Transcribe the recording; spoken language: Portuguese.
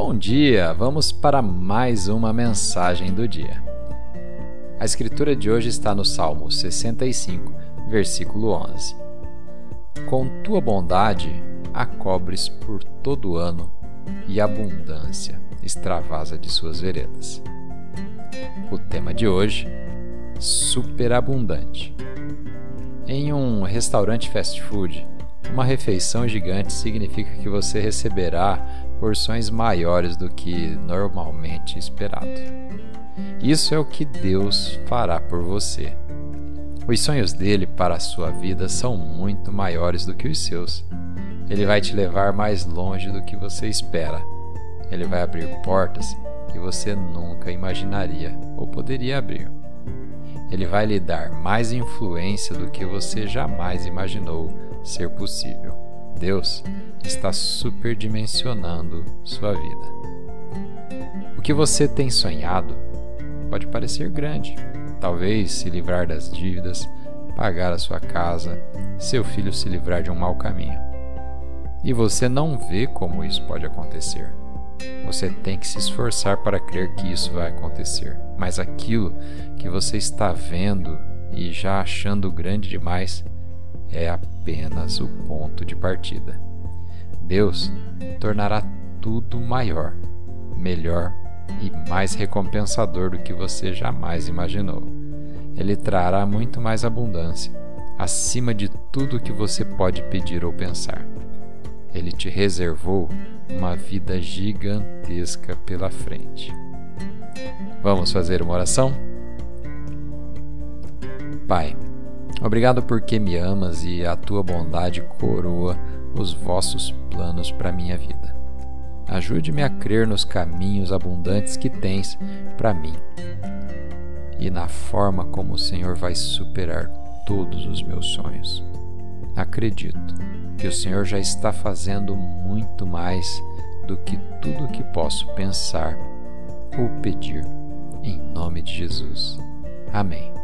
Bom dia! Vamos para mais uma mensagem do dia. A escritura de hoje está no Salmo 65, versículo 11. Com tua bondade a cobres por todo ano e abundância extravasa de suas veredas. O tema de hoje: superabundante. Em um restaurante fast food, uma refeição gigante significa que você receberá porções maiores do que normalmente esperado. Isso é o que Deus fará por você. Os sonhos dele para a sua vida são muito maiores do que os seus. Ele vai te levar mais longe do que você espera. Ele vai abrir portas que você nunca imaginaria ou poderia abrir. Ele vai lhe dar mais influência do que você jamais imaginou ser possível. Deus está superdimensionando sua vida. O que você tem sonhado pode parecer grande. Talvez se livrar das dívidas, pagar a sua casa, seu filho se livrar de um mau caminho. E você não vê como isso pode acontecer. Você tem que se esforçar para crer que isso vai acontecer. Mas aquilo que você está vendo e já achando grande demais é apenas o ponto de partida. Deus tornará tudo maior, melhor e mais recompensador do que você jamais imaginou. Ele trará muito mais abundância, acima de tudo que você pode pedir ou pensar. Ele te reservou uma vida gigantesca pela frente. Vamos fazer uma oração? Pai, obrigado porque me amas e a tua bondade coroa os vossos planos para minha vida. Ajude-me a crer nos caminhos abundantes que tens para mim e na forma como o Senhor vai superar todos os meus sonhos. Acredito que o Senhor já está fazendo muito mais do que tudo o que posso pensar ou pedir. Em nome de Jesus. Amém.